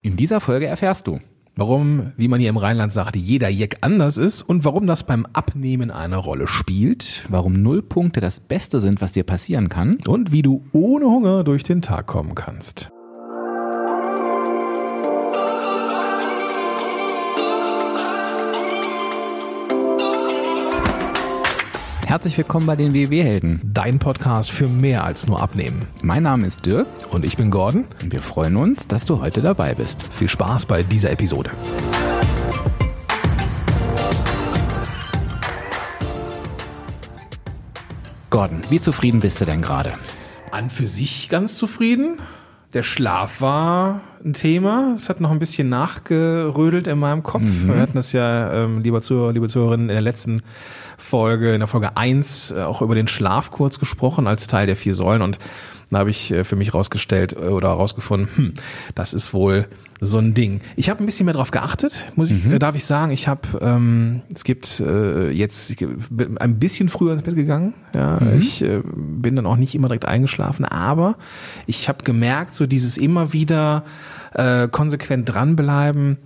In dieser Folge erfährst du, Warum, wie man hier im Rheinland sagt, jeder Jack anders ist und warum das beim Abnehmen eine Rolle spielt warum Nullpunkte das Beste sind, was dir passieren kann. und wie du ohne Hunger durch den Tag kommen kannst. Herzlich willkommen bei den WW-Helden. Dein Podcast für mehr als nur Abnehmen. Mein Name ist Dirk Und ich bin Gordon. und wir freuen uns, dass du heute dabei bist. Viel Spaß bei dieser Episode. Gordon, wie zufrieden bist du denn gerade? An für sich ganz zufrieden. Der Schlaf war ein Thema. Es hat noch ein bisschen nachgerödelt in meinem Kopf. Wir hatten das ja, ähm, lieber Zuhörer, liebe Zuhörerinnen, in der letzten Folge, in der Folge eins äh, auch über den Schlaf kurz gesprochen als Teil der vier Säulen. Und da habe ich äh, für mich rausgestellt äh, oder herausgefunden, hm, das ist wohl so ein Ding. Ich habe ein bisschen mehr drauf geachtet, muss ich, äh, darf ich sagen. Ich habe, ähm, es gibt äh, jetzt ich bin ein bisschen früher ins Bett gegangen. Ja, ich äh, bin dann auch nicht immer direkt eingeschlafen, aber ich habe gemerkt, so dieses immer wieder äh, konsequent dranbleiben.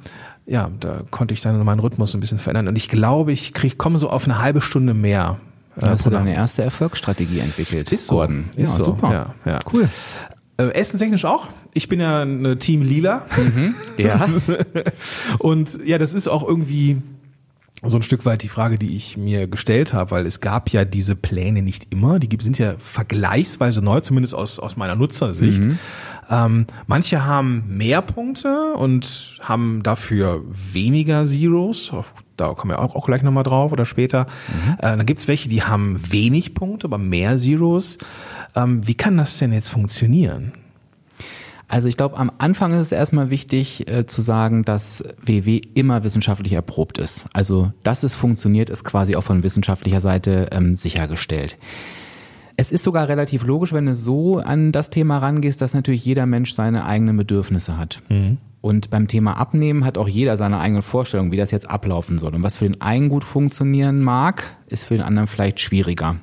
Ja, da konnte ich dann meinen Rhythmus ein bisschen verändern und ich glaube, ich krieg komme so auf eine halbe Stunde mehr. äh, Hast du deine erste Erfolgsstrategie entwickelt, Ist so. Gordon? Ist ja, so. super. Ja, ja. Cool. Äh, essenstechnisch auch. Ich bin ja eine Team Lila. Ja. Und ja, das ist auch irgendwie so ein Stück weit die Frage, die ich mir gestellt habe, weil es gab ja diese Pläne nicht immer. Die sind ja vergleichsweise neu, zumindest aus, aus meiner Nutzersicht. Ähm, manche haben mehr Punkte und haben dafür weniger Zeros. Da kommen wir auch, auch gleich nochmal drauf oder später. Äh, dann gibt's welche, die haben wenig Punkte, aber mehr Zeros. Ähm, wie kann das denn jetzt funktionieren? Also ich glaube, am Anfang ist es erstmal wichtig äh, zu sagen, dass WW immer wissenschaftlich erprobt ist. Also dass es funktioniert, ist quasi auch von wissenschaftlicher Seite ähm, sichergestellt. Es ist sogar relativ logisch, wenn du so an das Thema rangehst, dass natürlich jeder Mensch seine eigenen Bedürfnisse hat. Und beim Thema Abnehmen hat auch jeder seine eigene Vorstellung, wie das jetzt ablaufen soll. Und was für den einen gut funktionieren mag, ist für den anderen vielleicht schwieriger.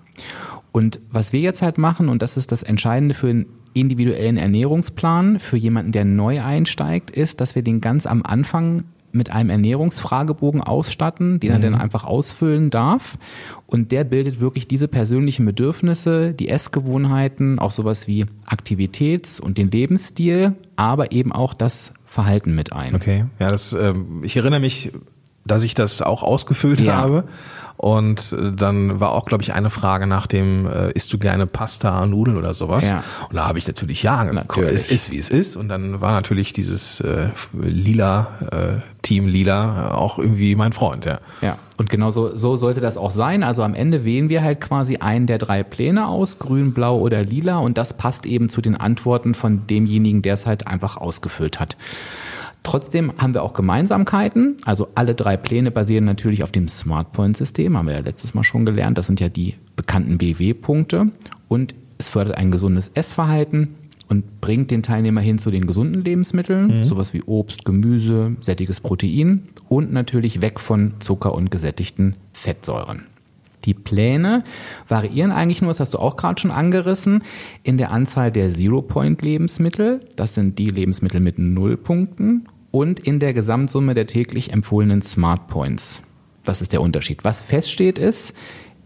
Und was wir jetzt halt machen, und das ist das Entscheidende für einen individuellen Ernährungsplan, für jemanden, der neu einsteigt, ist, dass wir den ganz am Anfang mit einem Ernährungsfragebogen ausstatten, den er dann einfach ausfüllen darf. Und der bildet wirklich diese persönlichen Bedürfnisse, die Essgewohnheiten, auch sowas wie Aktivitäts- und den Lebensstil, aber eben auch das Verhalten mit ein. Okay, ja, das, ähm, ich erinnere mich, dass ich das auch ausgefüllt Ja. habe. Und äh, dann war auch, glaube ich, eine Frage nach dem, äh, isst du gerne Pasta, Nudeln oder sowas? Ja. Und da habe ich natürlich ja, Natürlich. es ist, wie es ist. Und dann war natürlich dieses äh, lila, äh, Team Lila äh, auch irgendwie mein Freund, ja. Ja, und genau so, so sollte das auch sein. Also am Ende wählen wir halt quasi einen der drei Pläne aus, grün, blau oder lila, und das passt eben zu den Antworten von demjenigen, der es halt einfach ausgefüllt hat. Trotzdem haben wir auch Gemeinsamkeiten. Also alle drei Pläne basieren natürlich auf dem Smart Point System, haben wir ja letztes Mal schon gelernt. Das sind ja die bekannten BW-Punkte. Und es fördert ein gesundes Essverhalten und bringt den Teilnehmer hin zu den gesunden Lebensmitteln, sowas wie Obst, Gemüse, sättiges Protein und natürlich weg von Zucker und gesättigten Fettsäuren. Die Pläne variieren eigentlich nur, das hast du auch gerade schon angerissen, in der Anzahl der Zero-Point-Lebensmittel. Das sind die Lebensmittel mit null Punkten. Und in der Gesamtsumme der täglich empfohlenen Smart Points. Das ist der Unterschied. Was feststeht ist,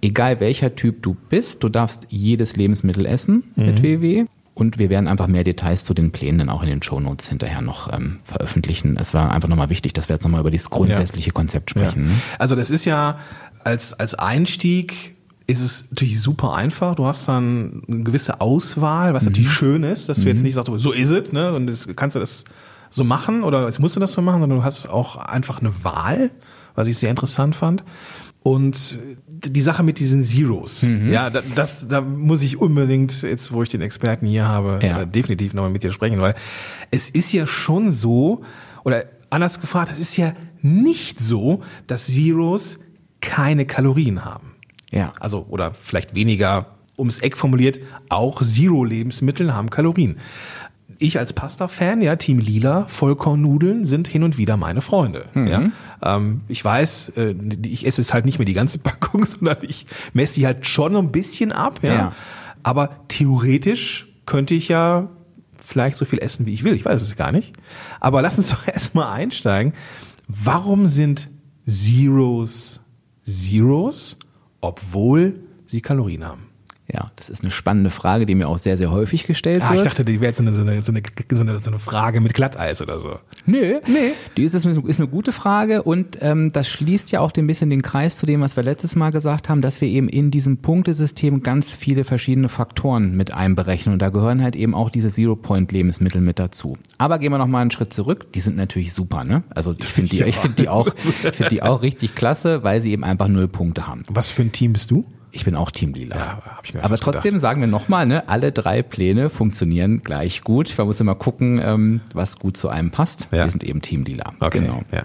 egal welcher Typ du bist, du darfst jedes Lebensmittel essen mit WW. Und wir werden einfach mehr Details zu den Plänen dann auch in den Shownotes hinterher noch ähm, veröffentlichen. Es war einfach nochmal wichtig, dass wir jetzt nochmal über dieses grundsätzliche Konzept sprechen. Ne? Also das ist ja als, als Einstieg ist es natürlich super einfach. Du hast dann eine gewisse Auswahl, was natürlich schön ist, dass du jetzt nicht sagst, so ist es, ne? Und das, kannst du das so machen oder jetzt musst du das so machen, sondern du hast auch einfach eine Wahl, was ich sehr interessant fand. Und die Sache mit diesen Zeros, ja, da- das, da muss ich unbedingt, jetzt wo ich den Experten hier habe, Ja. äh, definitiv nochmal mit dir sprechen, weil es ist ja schon so, oder anders gefragt, es ist ja nicht so, dass Zeros keine Kalorien haben. Ja. Also, oder vielleicht weniger ums Eck formuliert, auch Zero-Lebensmittel haben Kalorien. Ich als Pasta-Fan, ja, Team Lila, Vollkornnudeln sind hin und wieder meine Freunde. Ja. Ähm, ich weiß, äh, ich esse es halt nicht mehr die ganze Packung, sondern ich messe die halt schon ein bisschen ab. Ja. Ja. Aber theoretisch könnte ich ja vielleicht so viel essen, wie ich will. Ich weiß es gar nicht. Aber lass uns doch erstmal einsteigen. Warum sind Zeros Zeros, obwohl sie Kalorien haben? Ja, das ist eine spannende Frage, die mir auch sehr, sehr häufig gestellt Ah, wird. ich dachte, die wäre jetzt so eine, so, eine, so, eine, so, eine, Frage mit Glatteis oder so. Nö, nee. Die ist, ist, eine, ist eine gute Frage und ähm, das schließt ja auch ein bisschen den Kreis zu dem, was wir letztes Mal gesagt haben, dass wir eben in diesem Punktesystem ganz viele verschiedene Faktoren mit einberechnen und da gehören halt eben auch diese Zero-Point-Lebensmittel mit dazu. Aber gehen wir noch mal einen Schritt zurück. Die sind natürlich super, ne? Also ich finde die, ich finde die auch, ich finde die auch richtig klasse, weil sie eben einfach null Punkte haben. Was für ein Team bist du? Ich bin auch Team Lila. Ja, Aber fast trotzdem gedacht. sagen wir nochmal, ne, alle drei Pläne funktionieren gleich gut. Man muss immer gucken, ähm, was gut zu einem passt. Ja. Wir sind eben Team Lila. Okay, Genau. ja.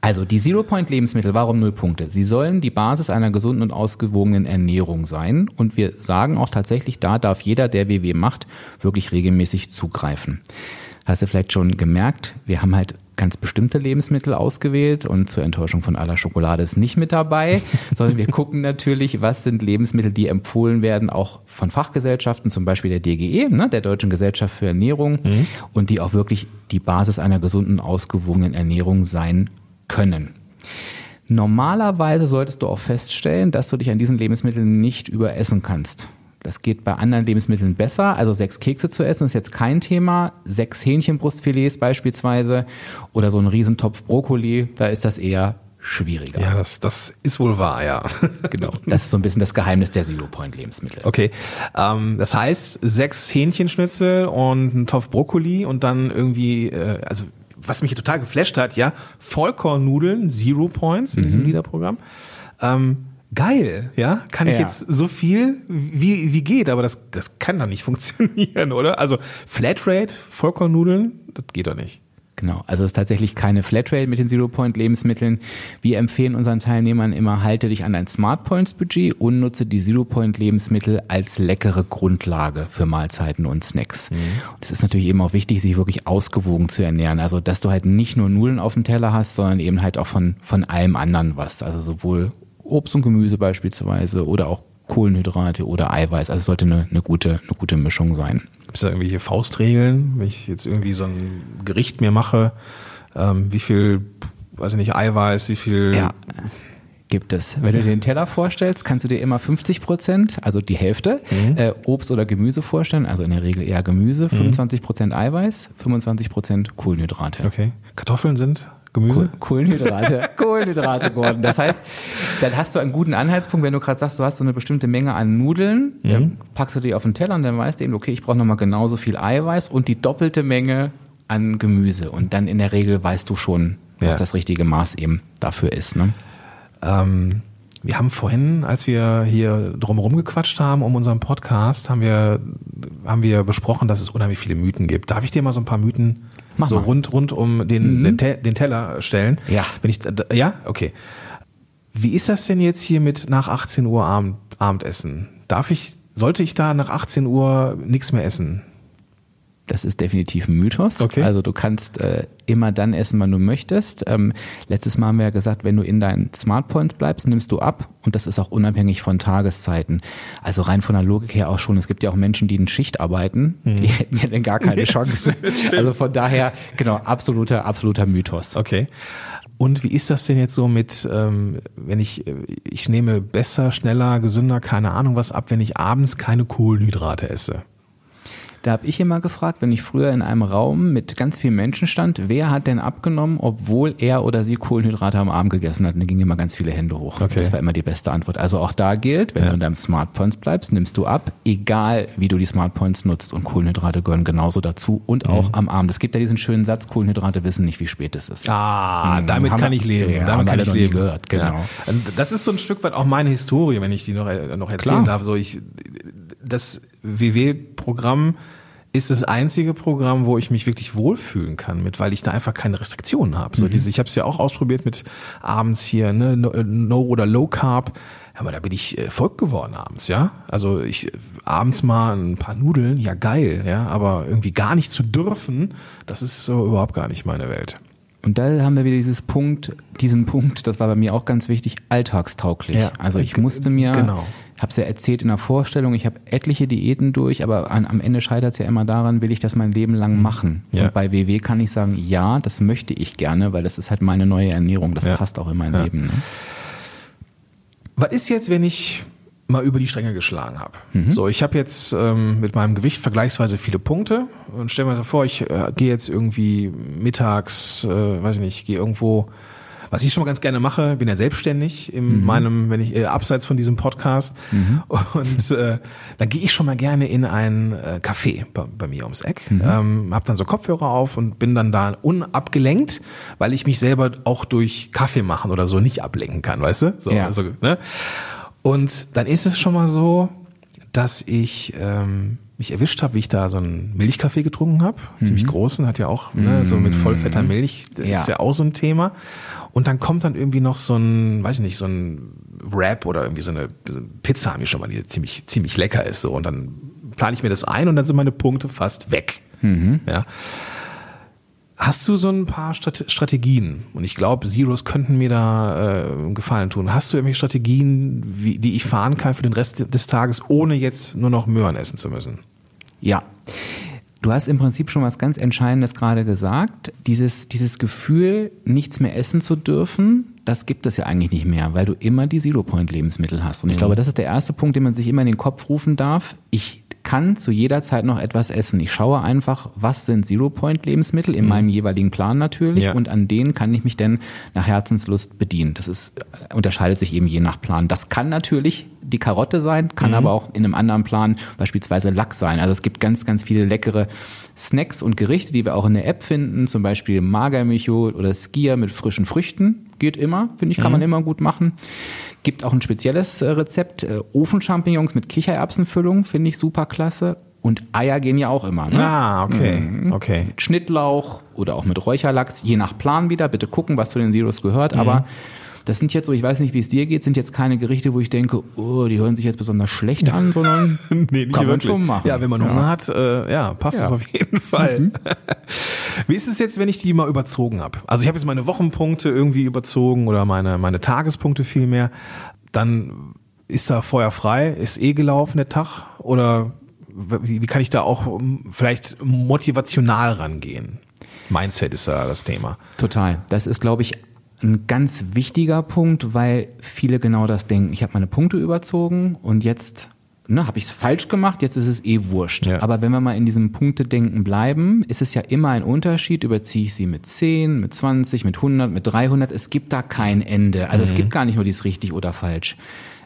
Also die Zero-Point-Lebensmittel, warum null Punkte? Sie sollen die Basis einer gesunden und ausgewogenen Ernährung sein. Und wir sagen auch tatsächlich, da darf jeder, der WW macht, wirklich regelmäßig zugreifen. Hast du vielleicht schon gemerkt, wir haben halt ganz bestimmte Lebensmittel ausgewählt und zur Enttäuschung von aller Schokolade ist nicht mit dabei, sondern wir gucken natürlich, was sind Lebensmittel, die empfohlen werden, auch von Fachgesellschaften, zum Beispiel der DGE, ne, der Deutschen Gesellschaft für Ernährung, und die auch wirklich die Basis einer gesunden, ausgewogenen Ernährung sein können. Normalerweise solltest du auch feststellen, dass du dich an diesen Lebensmitteln nicht überessen kannst. Das geht bei anderen Lebensmitteln besser. Also sechs Kekse zu essen ist jetzt kein Thema. Sechs Hähnchenbrustfilets beispielsweise oder so ein Riesentopf Brokkoli, da ist das eher schwieriger. Ja, das, das ist wohl wahr, ja. Genau. Das ist so ein bisschen das Geheimnis der Zero-Point-Lebensmittel. Okay, ähm, das heißt sechs Hähnchenschnitzel und ein Topf Brokkoli und dann irgendwie, äh, also was mich total geflasht hat, ja, Vollkornnudeln, Zero Points in diesem Liederprogramm. Ähm, geil, ja, kann ich Ja. jetzt so viel wie, wie geht, aber das, das kann doch nicht funktionieren, oder? Also Flatrate, Vollkornnudeln, das geht doch nicht. Genau, also es ist tatsächlich keine Flatrate mit den Zero-Point-Lebensmitteln. Wir empfehlen unseren Teilnehmern immer, halte dich an dein Smart-Points-Budget und nutze die Zero-Point-Lebensmittel als leckere Grundlage für Mahlzeiten und Snacks. Und es ist natürlich eben auch wichtig, sich wirklich ausgewogen zu ernähren. Also, dass du halt nicht nur Nudeln auf dem Teller hast, sondern eben halt auch von, von allem anderen was. Also sowohl Obst und Gemüse beispielsweise oder auch Kohlenhydrate oder Eiweiß. Also es sollte eine, eine, gute, eine gute Mischung sein. Gibt es da irgendwelche Faustregeln, wenn ich jetzt irgendwie so ein Gericht mir mache, ähm, wie viel, weiß ich nicht, Eiweiß, wie viel Ja, gibt es. Wenn du dir den Teller vorstellst, kannst du dir immer 50 Prozent, also die Hälfte, äh, Obst oder Gemüse vorstellen, also in der Regel eher Gemüse, 25 Prozent Eiweiß, 25 Prozent Kohlenhydrate. Okay. Kartoffeln sind Gemüse? Kohlenhydrate, Kohlenhydrate, Gordon. Das heißt, dann hast du einen guten Anhaltspunkt, wenn du gerade sagst, du hast so eine bestimmte Menge an Nudeln, dann packst du die auf den Teller und dann weißt du eben, okay, ich brauche nochmal genauso viel Eiweiß und die doppelte Menge an Gemüse. Und dann in der Regel weißt du schon, was Ja. das richtige Maß eben dafür ist. Ne? Ähm, wir haben vorhin, als wir hier drumherum gequatscht haben um unseren Podcast, haben wir, haben wir besprochen, dass es unheimlich viele Mythen gibt. Darf ich dir mal so ein paar Mythen Mach so mal. Mhm. rund, rund um den, den, Te den Teller stellen? Ja. Wenn ich, ja? Okay. Wie ist das denn jetzt hier mit nach 18 Uhr Abend, Abendessen? Darf ich, sollte ich da nach 18 Uhr nichts mehr essen? Das ist definitiv ein Mythos. Okay. Also du kannst äh, immer dann essen, wann du möchtest. Ähm, letztes Mal haben wir ja gesagt, wenn du in deinen Smartpoints bleibst, nimmst du ab und das ist auch unabhängig von Tageszeiten. Also rein von der Logik her auch schon. Es gibt ja auch Menschen, die in Schicht arbeiten, die hätten ja dann gar keine Chance. also von daher, genau, absoluter, absoluter Mythos. Okay. Und wie ist das denn jetzt so mit, ähm, wenn ich, ich nehme besser, schneller, gesünder, keine Ahnung was ab, wenn ich abends keine Kohlenhydrate esse? Da habe ich immer gefragt, wenn ich früher in einem Raum mit ganz vielen Menschen stand, wer hat denn abgenommen, obwohl er oder sie Kohlenhydrate am Abend gegessen hat? Und da gingen immer ganz viele Hände hoch. Okay. Das war immer die beste Antwort. Also auch da gilt, wenn Ja. du in deinem Smartpoints bleibst, nimmst du ab, egal wie du die Smartpoints nutzt und Kohlenhydrate gehören genauso dazu und Mhm. auch am Abend. Es gibt ja diesen schönen Satz, Kohlenhydrate wissen nicht, wie spät es ist. Ah, Mhm. damit Haben kann ich leben. Ja, damit kann ich leben. gehört, genau. Ja. Das ist so ein Stück weit auch meine Historie, wenn ich die noch, äh, noch erzählen Klar. darf. So ich, das WW-Programm ist das einzige Programm, wo ich mich wirklich wohlfühlen kann mit, weil ich da einfach keine Restriktionen habe. Mhm. So diese, ich habe es ja auch ausprobiert mit abends hier ne, no, no oder Low Carb. Aber da bin ich äh, verrückt geworden abends, ja. Also ich äh, abends mal ein paar Nudeln, ja geil, ja. Aber irgendwie gar nicht zu dürfen, das ist so überhaupt gar nicht meine Welt. Und da haben wir wieder dieses Punkt, diesen Punkt, das war bei mir auch ganz wichtig, alltagstauglich. Ja. Also ich musste mir Genau. Habe es ja erzählt in der Vorstellung, ich habe etliche Diäten durch, aber an, am Ende scheitert es ja immer daran, will ich das mein Leben lang machen. Ja. Und bei WW kann ich sagen, ja, das möchte ich gerne, weil das ist halt meine neue Ernährung, das Ja. passt auch in mein Ja. Leben. Ne? Was ist jetzt, wenn ich mal über die Stränge geschlagen habe? Mhm. So, ich habe jetzt ähm, mit meinem Gewicht vergleichsweise viele Punkte und stell mir so vor, ich äh, gehe jetzt irgendwie mittags, äh, weiß ich nicht, gehe irgendwo, was ich schon mal ganz gerne mache, bin ja selbstständig Mhm. in meinem, wenn ich äh, abseits von diesem Podcast und äh, dann gehe ich schon mal gerne in ein äh, Café bei, bei mir ums Eck, Mhm. ähm, habe dann so Kopfhörer auf und bin dann da unabgelenkt, weil ich mich selber auch durch Kaffee machen oder so nicht ablenken kann, weißt du? So, Ja. also, ne? Und dann ist es schon mal so, dass ich ähm, mich erwischt habe, wie ich da so einen Milchkaffee getrunken habe, ziemlich großen, hat ja auch ne, so mit vollfetter Milch, das Ja. ist ja auch so ein Thema. Und dann kommt dann irgendwie noch so ein, weiß ich nicht, so ein Wrap oder irgendwie so eine, so eine Pizza haben wir schon mal, die ziemlich ziemlich lecker ist so. Und dann plane ich mir das ein und dann sind meine Punkte fast weg. Ja. Hast du so ein paar Strate- Strategien? Und ich glaube, Zeros könnten mir da äh, Gefallen tun. Hast du irgendwelche Strategien, wie, die ich fahren kann für den Rest des Tages, ohne jetzt nur noch Möhren essen zu müssen? Ja. Du hast im Prinzip schon was ganz Entscheidendes gerade gesagt. Dieses, dieses Gefühl, nichts mehr essen zu dürfen, das gibt es ja eigentlich nicht mehr, weil du immer die Zero-Point-Lebensmittel hast. Und ich glaube, das ist der erste Punkt, den man sich immer in den Kopf rufen darf. Ich kann zu jeder Zeit noch etwas essen. Ich schaue einfach, was sind Zero-Point-Lebensmittel in meinem jeweiligen Plan natürlich Ja. und an denen kann ich mich dann nach Herzenslust bedienen. Das ist, äh, unterscheidet sich eben je nach Plan. Das kann natürlich die Karotte sein, kann aber auch in einem anderen Plan beispielsweise Lachs sein. Also es gibt ganz, ganz viele leckere Snacks und Gerichte, die wir auch in der App finden, zum Beispiel Magermicho oder Skier mit frischen Früchten. Geht immer, finde ich, kann man immer gut machen. Gibt auch ein spezielles äh, Rezept, äh, Ofenchampignons mit Kichererbsenfüllung, finde ich super klasse. Und Eier gehen ja auch immer. Ne? Ah, okay, okay. mit Schnittlauch oder auch mit Räucherlachs, je nach Plan wieder. Bitte gucken, was zu den Zeros gehört. Mhm. Aber das sind jetzt so, ich weiß nicht, wie es dir geht, sind jetzt keine Gerichte, wo ich denke, oh, die hören sich jetzt besonders schlecht an, sondern Nee, kann man schon machen. Ja, wenn man Hunger hat, äh, ja, passt Ja. das auf jeden Fall. Wie ist es jetzt, wenn ich die mal überzogen habe? Also ich habe jetzt meine Wochenpunkte irgendwie überzogen oder meine, meine Tagespunkte vielmehr. Dann ist da Feuer frei, ist eh gelaufen der Tag oder wie, wie kann ich da auch um, vielleicht motivational rangehen? Mindset ist da das Thema. Total. Das ist, glaube ich, ein ganz wichtiger Punkt, weil viele genau das denken. Ich habe meine Punkte überzogen und jetzt ne, habe ich es falsch gemacht, jetzt ist es eh wurscht. Ja. Aber wenn wir mal in diesem Punktedenken bleiben, ist es ja immer ein Unterschied, überziehe ich sie mit 10, mit 20, mit 100, mit 300. Es gibt da kein Ende. Also es gibt gar nicht nur dies richtig oder falsch.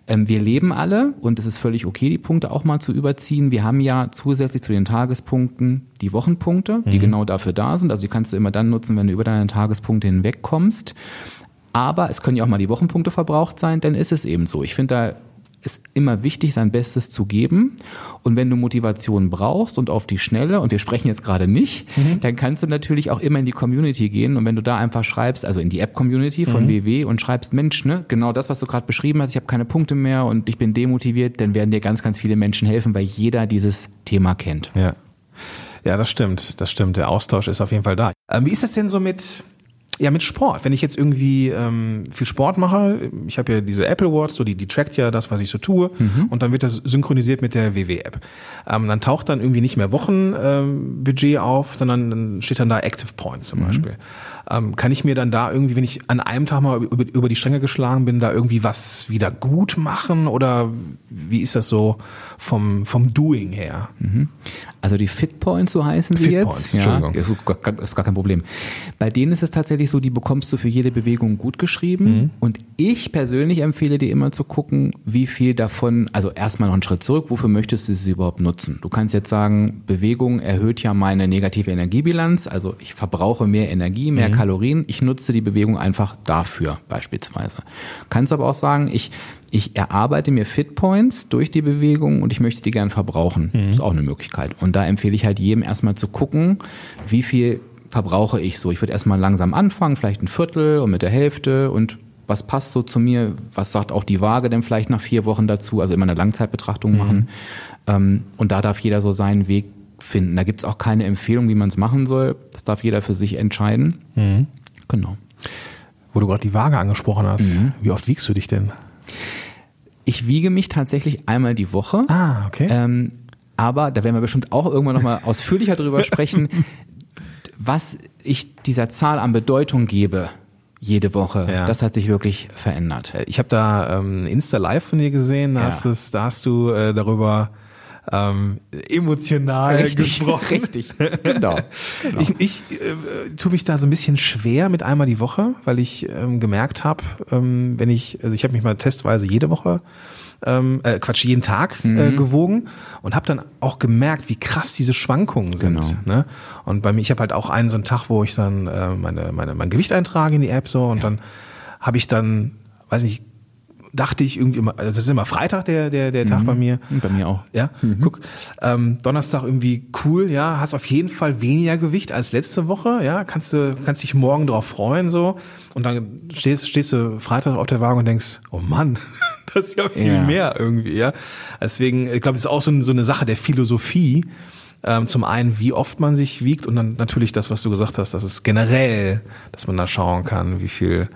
Ähm, wir leben alle und es ist völlig okay, die Punkte auch mal zu überziehen. Wir haben ja zusätzlich zu den Tagespunkten die Wochenpunkte, die genau dafür da sind. Also die kannst du immer dann nutzen, wenn du über deine Tagespunkte hinwegkommst. Aber es können ja auch mal die Wochenpunkte verbraucht sein, dann ist es eben so. Ich finde, da ist immer wichtig, sein Bestes zu geben. Und wenn du Motivation brauchst und auf die Schnelle, und wir sprechen jetzt gerade nicht, dann kannst du natürlich auch immer in die Community gehen. Und wenn du da einfach schreibst, also in die App-Community von WW und schreibst, Mensch, ne, genau das, was du gerade beschrieben hast, ich habe keine Punkte mehr und ich bin demotiviert, dann werden dir ganz, ganz viele Menschen helfen, weil jeder dieses Thema kennt. Ja. Ja, das stimmt, das stimmt. Der Austausch ist auf jeden Fall da. Ähm, wie ist das denn so mit, ja, mit Sport? Wenn ich jetzt irgendwie ähm, viel Sport mache, ich habe ja diese Apple Watch, so die, die trackt ja das, was ich so tue, und dann wird das synchronisiert mit der WW-App. Ähm, dann taucht dann irgendwie nicht mehr Wochenbudget ähm, Budget auf, sondern dann steht dann da Active Points zum Beispiel. Ähm, kann ich mir dann da irgendwie, wenn ich an einem Tag mal über, über die Stränge geschlagen bin, da irgendwie was wieder gut machen? Oder wie ist das so vom, vom Doing her? Also die Fitpoints, so heißen sie Fitpoints, jetzt. Ja, Entschuldigung. ist gar- ist gar kein Problem. Bei denen ist es tatsächlich so, die bekommst du für jede Bewegung gut geschrieben. Und ich persönlich empfehle dir immer zu gucken, wie viel davon, also erstmal noch einen Schritt zurück, wofür möchtest du sie überhaupt nutzen? Du kannst jetzt sagen, Bewegung erhöht ja meine negative Energiebilanz, also ich verbrauche mehr Energie, mehr Kalorien. Ich nutze die Bewegung einfach dafür beispielsweise. Kannst aber auch sagen, ich ich erarbeite mir Fitpoints durch die Bewegung und ich möchte die gern verbrauchen. Ist auch eine Möglichkeit. Und da empfehle ich halt jedem erstmal zu gucken, wie viel verbrauche ich so. Ich würde erstmal langsam anfangen, vielleicht ein Viertel und mit der Hälfte und was passt so zu mir, was sagt auch die Waage denn vielleicht nach vier Wochen dazu, also immer eine Langzeitbetrachtung machen. Ähm, und da darf jeder so seinen Weg finden. Da gibt's auch keine Empfehlung, wie man es machen soll. Das darf jeder für sich entscheiden. Genau. Wo du gerade die Waage angesprochen hast. Wie oft wiegst du dich denn? Ich wiege mich tatsächlich einmal die Woche. Ah, okay. Ähm, aber da werden wir bestimmt auch irgendwann nochmal ausführlicher drüber sprechen, was ich dieser Zahl an Bedeutung gebe jede Woche. Ja. Das hat sich wirklich verändert. Ich habe da ähm, Insta Live von dir gesehen, da, Ja. hast, es, da hast du äh, darüber ähm, emotional gesprochen. richtig, genau. genau. Ich, ich äh, tue mich da so ein bisschen schwer mit einmal die Woche, weil ich ähm, gemerkt habe, ähm, wenn ich, also ich habe mich mal testweise jede Woche, ähm, äh, Quatsch, jeden Tag Mhm. äh, gewogen und habe dann auch gemerkt, wie krass diese Schwankungen sind. Genau. Ne? Und bei mir, ich habe halt auch einen so einen Tag, wo ich dann äh, meine, meine, mein Gewicht eintrage in die App so und dann habe ich dann, weiß nicht, dachte ich irgendwie immer, also das ist immer Freitag der, der, der Tag bei mir. Bei mir auch. Ja, guck. Ähm, Donnerstag irgendwie cool, ja, hast auf jeden Fall weniger Gewicht als letzte Woche, ja, kannst du kannst dich morgen drauf freuen so und dann stehst stehst du Freitag auf der Waage und denkst, oh Mann, das ist ja viel Ja. mehr irgendwie, ja. Deswegen, ich glaube, das ist auch so, so eine Sache der Philosophie. Ähm, zum einen, wie oft man sich wiegt und dann natürlich das, was du gesagt hast, dass es generell, dass man da schauen kann, wie viel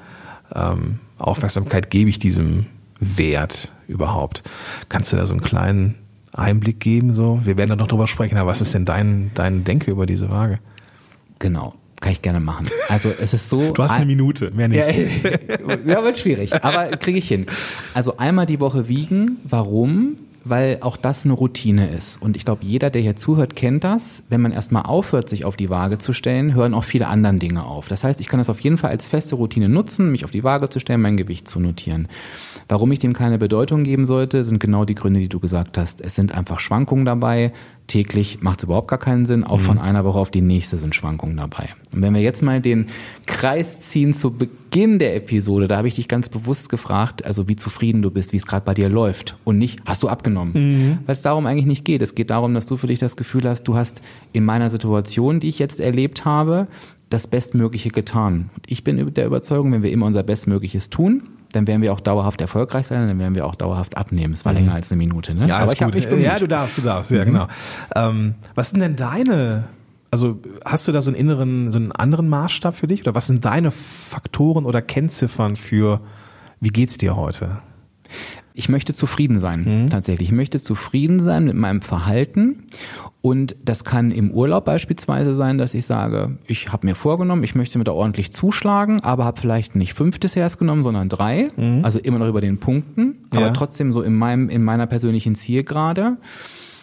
ähm, Aufmerksamkeit gebe ich diesem Wert überhaupt. Kannst du da so einen kleinen Einblick geben? So, wir werden da noch drüber sprechen. Aber was ist denn dein dein Denke über diese Waage? Genau. Kann ich gerne machen. Also es ist so. Du hast eine Minute, mehr nicht. Ja, ja, wird schwierig, aber kriege ich hin. Also einmal die Woche wiegen. Warum? Weil auch das eine Routine ist. Und ich glaube, jeder, der hier zuhört, kennt das. Wenn man erstmal aufhört, sich auf die Waage zu stellen, hören auch viele andere Dinge auf. Das heißt, ich kann das auf jeden Fall als feste Routine nutzen, mich auf die Waage zu stellen, mein Gewicht zu notieren. Warum ich dem keine Bedeutung geben sollte, sind genau die Gründe, die du gesagt hast. Es sind einfach Schwankungen dabei. Täglich macht es überhaupt gar keinen Sinn. Auch von einer Woche auf die nächste sind Schwankungen dabei. Und wenn wir jetzt mal den Kreis ziehen zu Beginn der Episode, da habe ich dich ganz bewusst gefragt, also wie zufrieden du bist, wie es gerade bei dir läuft. Und nicht, hast du abgenommen? Weil es darum eigentlich nicht geht. Es geht darum, dass du für dich das Gefühl hast, du hast in meiner Situation, die ich jetzt erlebt habe, das Bestmögliche getan. Und ich bin der Überzeugung, wenn wir immer unser Bestmögliches tun, dann werden wir auch dauerhaft erfolgreich sein, dann werden wir auch dauerhaft abnehmen. Es war länger als eine Minute, ne? Ja, Aber ich habe gut. mich bemüht. Ja, du darfst, du darfst. Ja, genau. Ähm, was sind denn deine, also hast du da so einen inneren, so einen anderen Maßstab für dich? Oder was sind deine Faktoren oder Kennziffern für, wie geht's dir heute? Ich möchte zufrieden sein, tatsächlich. Ich möchte zufrieden sein mit meinem Verhalten. Und das kann im Urlaub beispielsweise sein, dass ich sage, ich habe mir vorgenommen, ich möchte mir da ordentlich zuschlagen, aber habe vielleicht nicht fünf Desserts genommen, sondern drei. Also immer noch über den Punkten, Ja. aber trotzdem so in, meinem, in meiner persönlichen Zielgerade.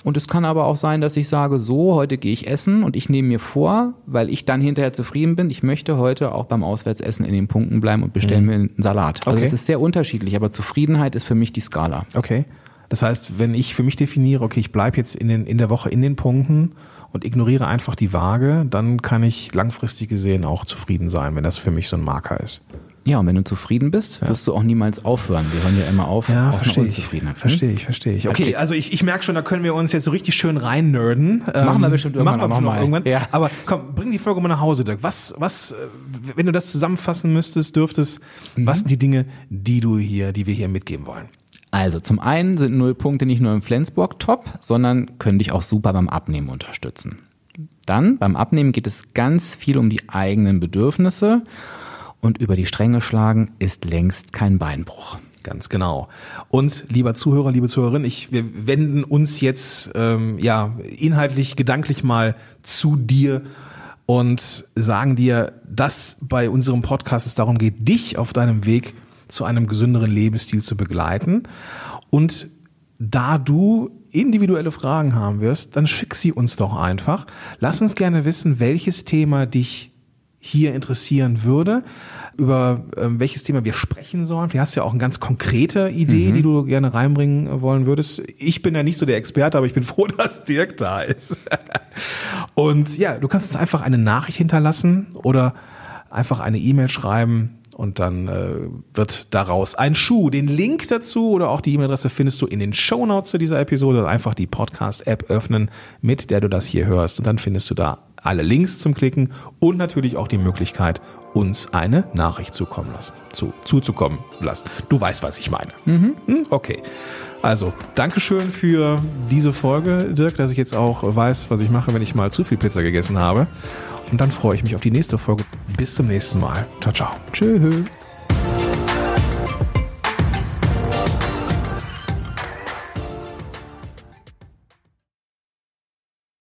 Und es kann aber auch sein, dass ich sage, so, heute gehe ich essen und ich nehme mir vor, weil ich dann hinterher zufrieden bin, ich möchte heute auch beim Auswärtsessen in den Punkten bleiben und bestelle mir einen Salat. Also Okay. es ist sehr unterschiedlich, aber Zufriedenheit ist für mich die Skala. Okay. Das heißt, wenn ich für mich definiere, okay, ich bleibe jetzt in, den, in der Woche in den Punkten und ignoriere einfach die Waage, dann kann ich langfristig gesehen auch zufrieden sein, wenn das für mich so ein Marker ist. Ja, und wenn du zufrieden bist, wirst du auch niemals aufhören. Wir hören ja immer auf aus einer verstehe ich. Unzufriedenheit. Verstehe ich, verstehe ich. Okay, Okay. also ich, ich merke schon, da können wir uns jetzt so richtig schön rein nerden. Machen wir bestimmt irgendwann machen wir noch mal. irgendwann. Ja. Aber komm, bring die Folge mal nach Hause, Dirk. Was, was, äh, wenn du das zusammenfassen müsstest, dürftest, Mhm. was sind die Dinge, die du hier, die wir hier mitgeben wollen? Also zum einen sind null Punkte nicht nur im Flensburg top, sondern können dich auch super beim Abnehmen unterstützen. Dann beim Abnehmen geht es ganz viel um die eigenen Bedürfnisse und über die Stränge schlagen ist längst kein Beinbruch. Ganz genau. Und lieber Zuhörer, liebe Zuhörerin, ich, wir wenden uns jetzt ähm, ja inhaltlich, gedanklich mal zu dir und sagen dir, dass bei unserem Podcast es darum geht, dich auf deinem Weg zu einem gesünderen Lebensstil zu begleiten. Und da du individuelle Fragen haben wirst, dann schick sie uns doch einfach. Lass uns gerne wissen, welches Thema dich hier interessieren würde, über ähm, welches Thema wir sprechen sollen. Vielleicht hast du ja auch eine ganz konkrete Idee, die du gerne reinbringen äh, wollen würdest. Ich bin ja nicht so der Experte, aber ich bin froh, dass Dirk da ist. Und ja, du kannst uns einfach eine Nachricht hinterlassen oder einfach eine E-Mail schreiben und dann äh, wird daraus ein Schuh. Den Link dazu oder auch die E-Mail-Adresse findest du in den Shownotes zu dieser Episode. Einfach die Podcast-App öffnen, mit der du das hier hörst. Und dann findest du da alle Links zum Klicken und natürlich auch die Möglichkeit, uns eine Nachricht zukommen lassen, zu, zuzukommen lassen. Du weißt, was ich meine. Hm, Okay. Also, Dankeschön für diese Folge, Dirk, dass ich jetzt auch weiß, was ich mache, wenn ich mal zu viel Pizza gegessen habe. Und dann freue ich mich auf die nächste Folge. Bis zum nächsten Mal. Ciao, ciao. Tschüss.